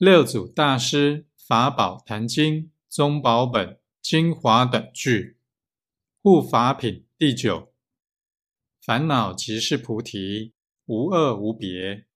六祖大师法宝坛经宗宝本精华等句护法品第九。烦恼即是菩提，无二无别。